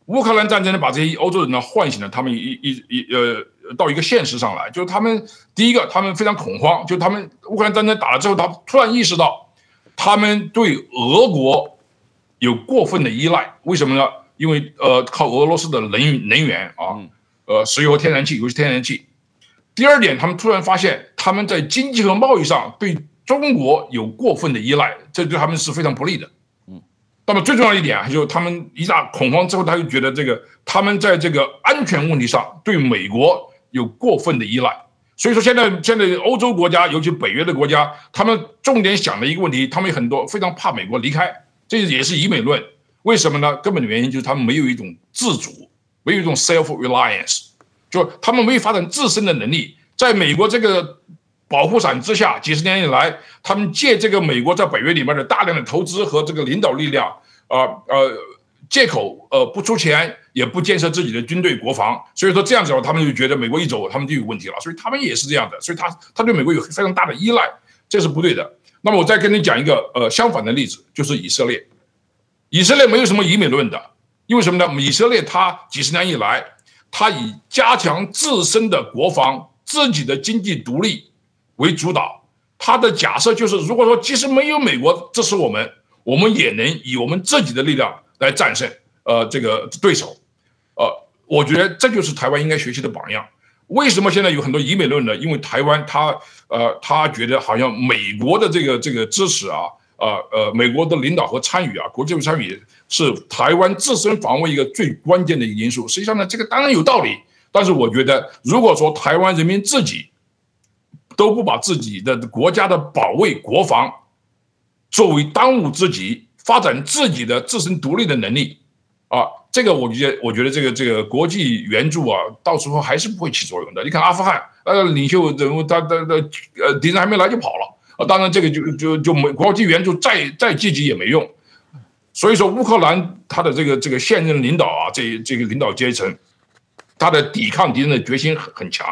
[SPEAKER 2] 乌克兰战争呢，把这些欧洲人呢唤醒了，他们一一一呃到一个现实上来，就是他们第一个，他们非常恐慌，就他们乌克兰战争打了之后，他突然意识到，他们对俄国有过分的依赖，为什么呢？因为呃靠俄罗斯的能能源啊，呃石油和天然气，尤其天然气。第二点，他们突然发现他们在经济和贸易上对中国有过分的依赖，这对他们是非常不利的。那么最重要一点啊，就是他们一大恐慌之后，他就觉得这个他们在这个安全问题上对美国有过分的依赖。所以说现在现在欧洲国家，尤其北约的国家，他们重点想的一个问题，他们有很多非常怕美国离开，这也是以美论。为什么呢？根本的原因就是他们没有一种自主，没有一种 self reliance，就他们没有发展自身的能力，在美国这个。保护伞之下，几十年以来，他们借这个美国在北约里面的大量的投资和这个领导力量，啊呃，呃，借口呃不出钱，也不建设自己的军队国防，所以说这样子的话，他们就觉得美国一走，他们就有问题了，所以他们也是这样的，所以他他对美国有非常大的依赖，这是不对的。那么我再跟你讲一个呃相反的例子，就是以色列，以色列没有什么以美论的，因为什么呢？以色列它几十年以来，它以加强自身的国防、自己的经济独立。为主导，他的假设就是，如果说即使没有美国支持我们，我们也能以我们自己的力量来战胜呃这个对手，呃，我觉得这就是台湾应该学习的榜样。为什么现在有很多以美论呢？因为台湾他呃他觉得好像美国的这个这个支持啊，呃呃美国的领导和参与啊，国际参与是台湾自身防卫一个最关键的一个因素。实际上呢，这个当然有道理，但是我觉得如果说台湾人民自己。都不把自己的国家的保卫国防作为当务之急，发展自己的自身独立的能力啊，这个我觉得，我觉得这个这个国际援助啊，到时候还是不会起作用的。你看阿富汗，呃，领袖人物他他他呃敌人还没来就跑了啊，当然这个就就就没国际援助再再积极也没用。所以说乌克兰他的这个这个现任领导啊，这这个领导阶层，他的抵抗敌人的决心很很强。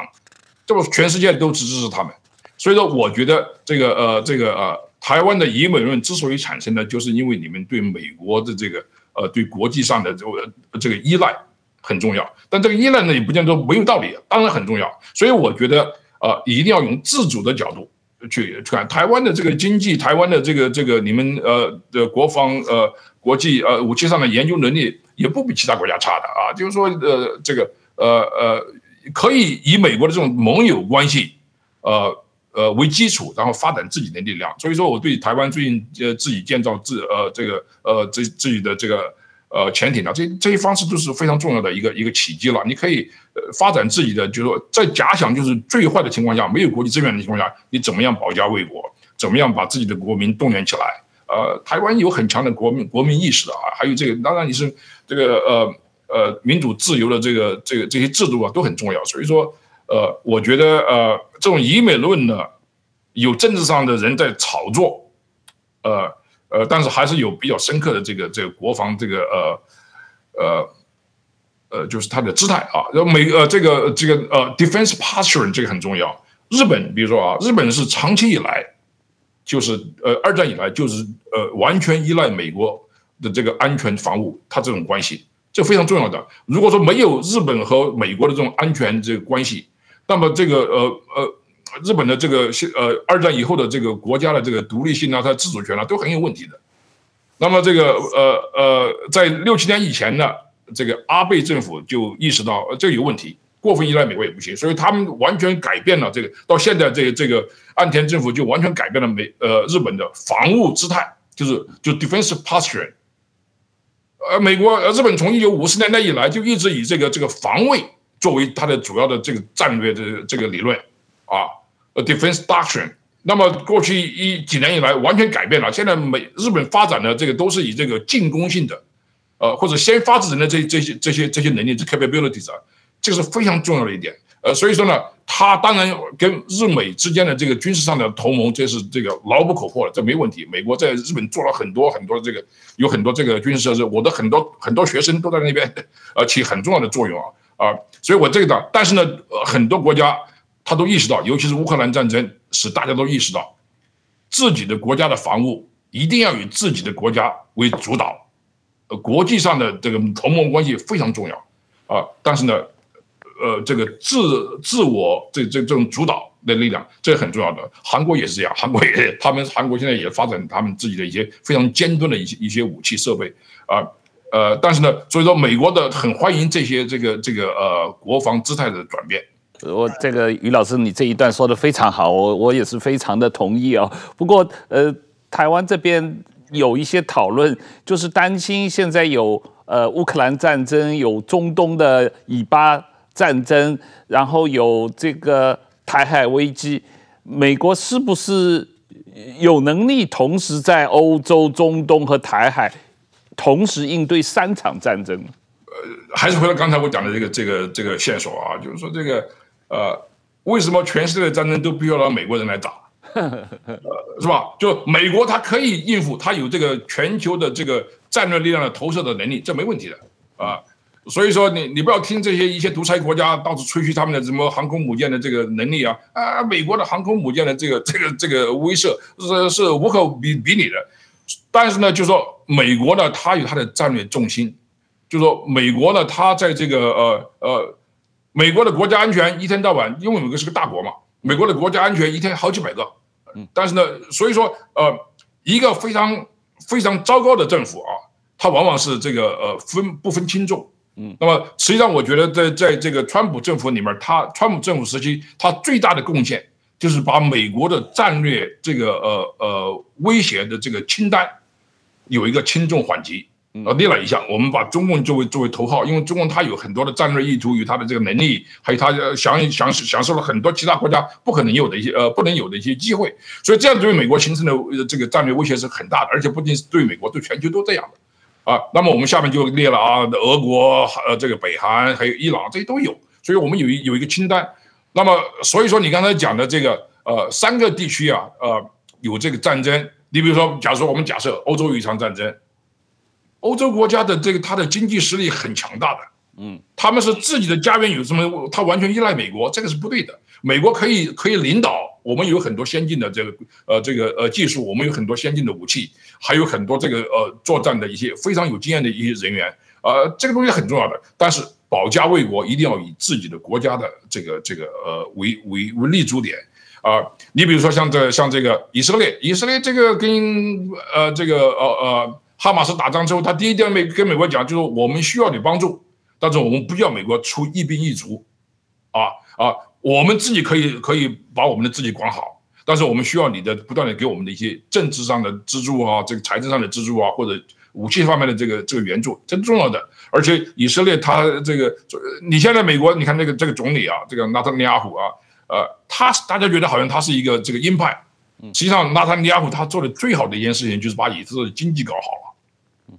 [SPEAKER 2] 这不全世界都支持他们，所以说我觉得这个呃这个呃台湾的以美论之所以产生呢，就是因为你们对美国的这个呃对国际上的这个这个依赖很重要，但这个依赖呢也不见得没有道理，当然很重要。所以我觉得呃一定要用自主的角度去看台湾的这个经济，台湾的这个这个你们呃的国防呃国际呃武器上的研究能力也不比其他国家差的啊，就是说呃这个呃呃。可以以美国的这种盟友关系，呃呃为基础，然后发展自己的力量。所以说，我对台湾最近呃自己建造自呃这个呃自自己的这个呃潜艇啊，这这些方式都是非常重要的一个一个契机了。你可以呃发展自己的，就是说在假想就是最坏的情况下，没有国际资源的情况下，你怎么样保家卫国？怎么样把自己的国民动员起来？呃，台湾有很强的国民国民意识的啊，还有这个，当然你是这个呃。呃，民主自由的这个这个这些制度啊，都很重要。所以说，呃，我觉得呃，这种以美论呢，有政治上的人在炒作，呃呃，但是还是有比较深刻的这个这个国防这个呃呃呃，就是它的姿态啊。然后美呃这个这个呃 defense posture 这个很重要。日本比如说啊，日本是长期以来就是呃二战以来就是呃完全依赖美国的这个安全防务，它这种关系。这非常重要的。如果说没有日本和美国的这种安全这个关系，那么这个呃呃，日本的这个呃二战以后的这个国家的这个独立性啊，它的自主权啊，都很有问题的。那么这个呃呃，在六七年以前呢，这个安倍政府就意识到这有问题。过分依赖美国也不行，所以他们完全改变了这个。到现在这个这个岸田政府就完全改变了美呃日本的防务姿态，就是就 defensive posture。呃，美国呃日本从一九五十年代以来就一直以这个这个防卫作为它的主要的这个战略的这个理论啊，呃 defense doctrine。那么过去一几年以来完全改变了，现在美日本发展的这个都是以这个进攻性的，呃或者先发制人的这这些这些这些能力 capabilities 啊，这个是非常重要的一点。呃，所以说呢，他当然跟日美之间的这个军事上的同盟，这是这个牢不可破的，这没问题。美国在日本做了很多很多这个有很多这个军事设施，我的很多很多学生都在那边呃起很重要的作用啊啊，所以我这个，但是呢，很多国家。他都意识到，尤其是乌克兰战争，使大家都意识到，自己的国家的防务一定要以自己的国家为主导，呃，国际上的这个同盟关系非常重要，啊，但是呢，呃，这个自自我这这这种主导的力量，这是很重要的。韩国也是这样，韩国也他们韩国现在也发展他们自己的一些非常尖端的一些一些武器设备，啊，呃，但是呢，所以说美国的很欢迎这些这个这个呃国防姿态的转变。
[SPEAKER 1] 我这个于老师，你这一段说的非常好，我我也是非常的同意哦。不过，呃，台湾这边有一些讨论，就是担心现在有呃乌克兰战争，有中东的以巴战争，然后有这个台海危机，美国是不是有能力同时在欧洲、中东和台海同时应对三场战争？
[SPEAKER 2] 呃，还是回到刚才我讲的这个这个这个线索啊，就是说这个。呃，为什么全世界的战争都必须要让美国人来打？呃，是吧？就美国，它可以应付，它有这个全球的这个战略力量的投射的能力，这没问题的啊。所以说，你你不要听这些一些独裁国家到处吹嘘他们的什么航空母舰的这个能力啊啊！美国的航空母舰的这个 这个这个威慑是是无可比比拟的。但是呢，就是说美国呢，它有它的战略重心，就是说美国呢，它在这个呃呃。美国的国家安全一天到晚，因为美国是个大国嘛，美国的国家安全一天好几百个，但是呢，所以说呃，一个非常非常糟糕的政府啊，它往往是这个呃分不分轻重，嗯，那么实际上我觉得在在这个川普政府里面，他川普政府时期他最大的贡献就是把美国的战略这个呃呃威胁的这个清单有一个轻重缓急。啊，列了一下，我们把中共作为作为头号，因为中共他有很多的战略意图与他的这个能力，还有他享享享受了很多其他国家不可能有的一些呃不能有的一些机会，所以这样对美国形成的这个战略威胁是很大的，而且不仅是对美国，对全球都这样的啊。那么我们下面就列了啊，俄国、呃这个北韩还有伊朗这些都有，所以我们有一有一个清单。那么所以说你刚才讲的这个呃三个地区啊，呃有这个战争，你比如说，假如说我们假设欧洲有一场战争。欧洲国家的这个它的经济实力很强大的，嗯，他们是自己的家园有什么，他完全依赖美国，这个是不对的。美国可以可以领导，我们有很多先进的这个呃这个呃技术，我们有很多先进的武器，还有很多这个呃作战的一些非常有经验的一些人员，呃，这个东西很重要的。但是保家卫国一定要以自己的国家的这个这个呃为为为立足点啊，呃。你比如说像这像这个以色列，以色列这个跟呃这个呃呃。哈马斯打仗之后，他第一点没跟美国讲，就是我们需要你帮助，但是我们不要美国出一兵一卒，啊啊，我们自己可以可以把我们的自己管好，但是我们需要你的不断的给我们的一些政治上的资助啊，这个财政上的资助啊，或者武器方面的这个这个援助，这是重要的。而且以色列他这个，你现在美国，你看那个这个总理啊，这个纳坦尼亚胡啊，呃，他大家觉得好像他是一个这个鹰派，实际上纳坦尼亚胡他做的最好的一件事情就是把以色列经济搞好了。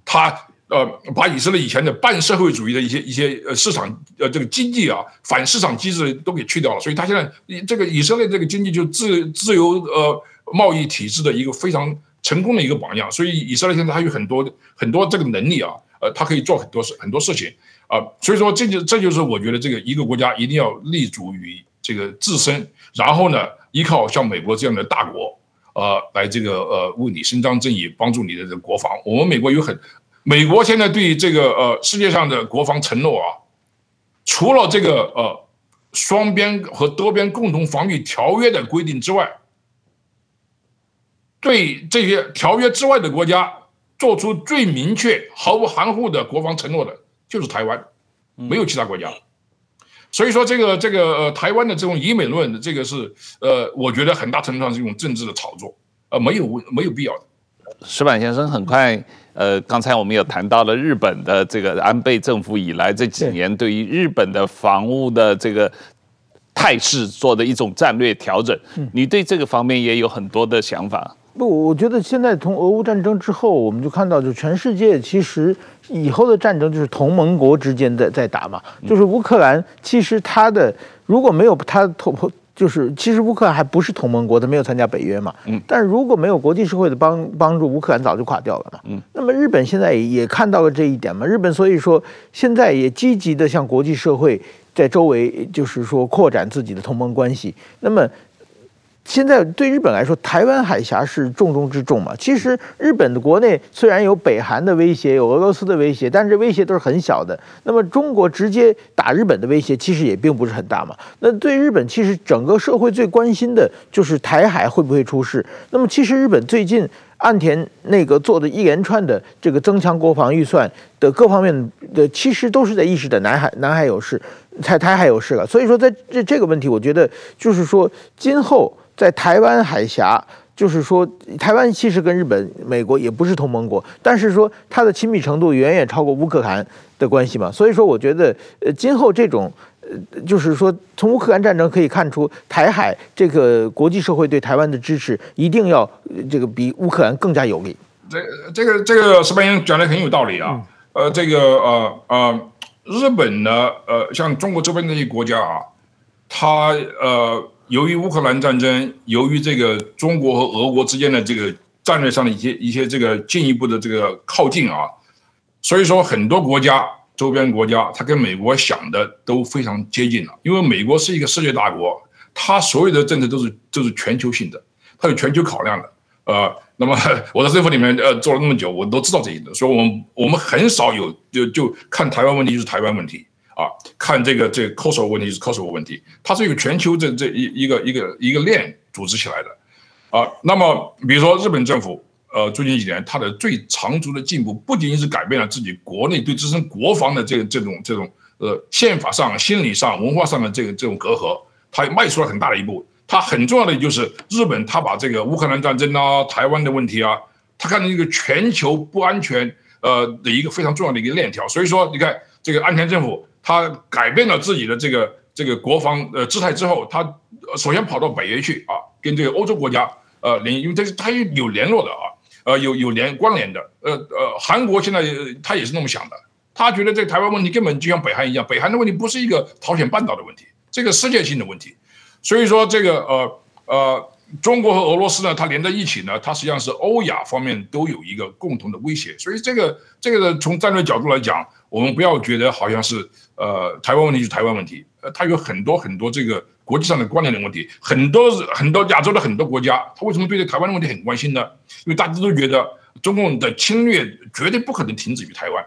[SPEAKER 2] 他呃，把以色列以前的半社会主义的一些一些呃市场呃这个经济啊反市场机制都给去掉了，所以他现在这个以色列这个经济就自自由呃贸易体制的一个非常成功的一个榜样。所以以色列现在还有很多很多这个能力啊，呃，他可以做很多事很多事情啊。所以说这就这就是我觉得这个一个国家一定要立足于这个自身，然后呢依靠像美国这样的大国。呃，来这个呃，为你伸张正义，帮助你的这个国防。我们美国有很，美国现在对这个呃世界上的国防承诺啊，除了这个呃双边和多边共同防御条约的规定之外，对这些条约之外的国家做出最明确、毫无含糊的国防承诺的，就是台湾，没有其他国家。所以说这个这个呃台湾的这种以美论的，这个是呃我觉得很大程度上是一种政治的炒作，呃没有没有必要的。
[SPEAKER 1] 石板先生很快，呃，刚才我们有谈到了日本的这个安倍政府以来这几年对于日本的防务的这个态势做的一种战略调整，你对这个方面也有很多的想法。
[SPEAKER 3] 不，我觉得现在从俄乌战争之后，我们就看到，就全世界其实以后的战争就是同盟国之间在在打嘛，就是乌克兰其实它的如果没有他同。就是，其实乌克兰还不是同盟国，他没有参加北约嘛。嗯。但如果没有国际社会的帮帮助，乌克兰早就垮掉了嘛。嗯。那么日本现在也看到了这一点嘛。日本所以说现在也积极的向国际社会在周围，就是说扩展自己的同盟关系。那么。现在对日本来说，台湾海峡是重中之重嘛。其实日本的国内虽然有北韩的威胁，有俄罗斯的威胁，但是威胁都是很小的。那么中国直接打日本的威胁，其实也并不是很大嘛。那对日本，其实整个社会最关心的就是台海会不会出事。那么其实日本最近岸田内阁做的一连串的这个增强国防预算的各方面的，其实都是在意识的南海南海有事，台台海有事了。所以说在这这个问题，我觉得就是说今后。在台湾海峡，就是说，台湾其实跟日本、美国也不是同盟国，但是说它的亲密程度远远超过乌克兰的关系嘛。所以说，我觉得，呃，今后这种，呃，就是说，从乌克兰战争可以看出，台海这个国际社会对台湾的支持一定要这个比乌克兰更加有力。
[SPEAKER 2] 这、这个、这个矢板先生讲的很有道理啊。呃，这个呃呃，日本呢，呃，像中国周边这些国家啊，它呃。由于乌克兰战争，由于这个中国和俄国之间的这个战略上的一些一些这个进一步的这个靠近啊，所以说很多国家周边国家，它跟美国想的都非常接近了。因为美国是一个世界大国，它所有的政策都是都是全球性的，它有全球考量的。呃，那么 我在政府里面呃做了那么久，我都知道这一点，所以我们我们很少有就就看台湾问题就是台湾问题。啊，看这个这个 Kosovo 问题是 coso 问题，它是一个全球这这一一个一个一个链组织起来的，啊，那么比如说日本政府，呃，最近几年它的最长足的进步，不仅仅是改变了自己国内对自身国防的这个这种这种呃宪法上、心理上、文化上的这个这种隔阂，它迈出了很大的一步。它很重要的就是日本，它把这个乌克兰战争啊、台湾的问题啊，它看成一个全球不安全呃的一个非常重要的一个链条。所以说，你看这个安田政府。他改变了自己的这个这个国防呃姿态之后，他首先跑到北约去啊，跟这个欧洲国家呃联，因为这是他有联络的啊，呃有有联关联的，呃呃韩国现在他也是那么想的，他觉得这台湾问题根本就像北韩一样，北韩的问题不是一个朝鲜半岛的问题，这个世界性的问题，所以说这个呃呃中国和俄罗斯呢，它连在一起呢，它实际上是欧亚方面都有一个共同的威胁，所以这个这个从战略角度来讲。我们不要觉得好像是呃台湾问题就是台湾问题，呃，它有很多很多这个国际上的关联的问题，很多很多亚洲的很多国家，它为什么对这台湾的问题很关心呢？因为大家都觉得中共的侵略绝对不可能停止于台湾，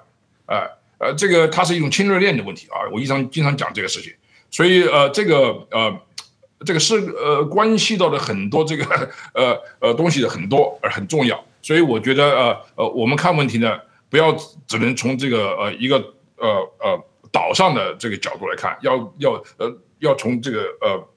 [SPEAKER 2] 呃呃，这个它是一种侵略链的问题啊，我经常经常讲这个事情，所以呃这个呃这个是呃关系到的很多这个呃呃东西的很多而很重要，所以我觉得呃呃我们看问题呢。不要只能从这个呃一个呃呃岛上的这个角度来看，要要呃要从这个呃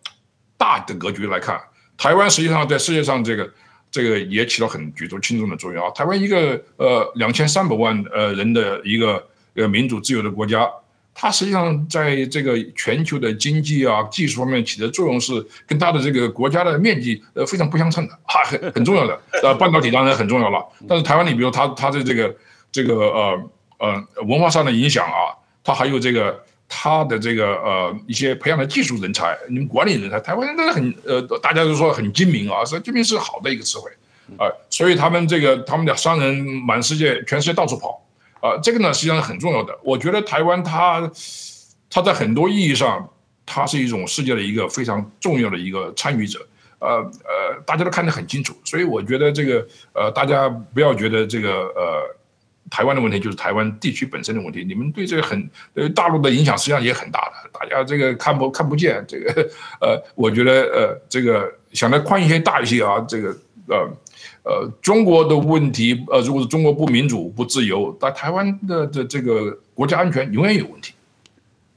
[SPEAKER 2] 大的格局来看。台湾实际上在世界上这个这个也起到很举足轻重的作用啊。台湾一个呃两千三百万呃人的一个呃民主自由的国家，它实际上在这个全球的经济啊技术方面起的作用是跟它的这个国家的面积呃非常不相称的啊，很很重要的。呃，半导体当然很重要了，但是台湾你比如它它的这个。这个呃呃文化上的影响啊，它还有这个它的这个呃一些培养的技术人才，你们管理人才，台湾人都是很呃大家都说很精明啊，说精明是好的一个词汇啊，所以他们这个他们的商人满世界全世界到处跑啊，这个呢实际上是很重要的。我觉得台湾它它在很多意义上，它是一种世界的一个非常重要的一个参与者，呃呃大家都看得很清楚，所以我觉得这个呃大家不要觉得这个呃。台湾的问题就是台湾地区本身的问题，你们对这个很呃大陆的影响实际上也很大的，大家这个看不看不见这个 呃，我觉得呃这个想得宽一些大一些啊，这个呃呃中国的问题呃如果是中国不民主不自由，那台湾的的这个国家安全永远有问题。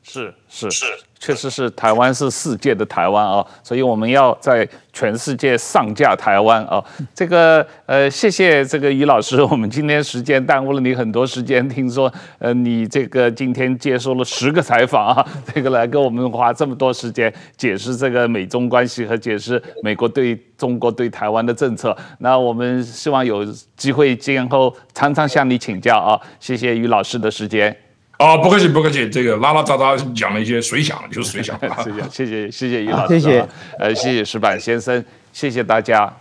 [SPEAKER 1] 是是是，确实是台湾是世界的台湾啊，所以我们要在全世界上架台湾啊。这个呃，谢谢这个于老师，我们今天时间耽误了你很多时间。听说呃，你这个今天接受了十个采访啊，这个来跟我们花这么多时间解释这个美中关系和解释美国对中国对台湾的政策。那我们希望有机会今后常常向你请教啊。谢谢于老师的时间。
[SPEAKER 2] 哦，不客气，不客气。这个拉拉杂杂讲了一些随想，就是随想。
[SPEAKER 1] 谢谢，谢谢，谢谢于老师。
[SPEAKER 3] 谢谢，
[SPEAKER 1] 呃，谢谢石板先生，谢谢大家。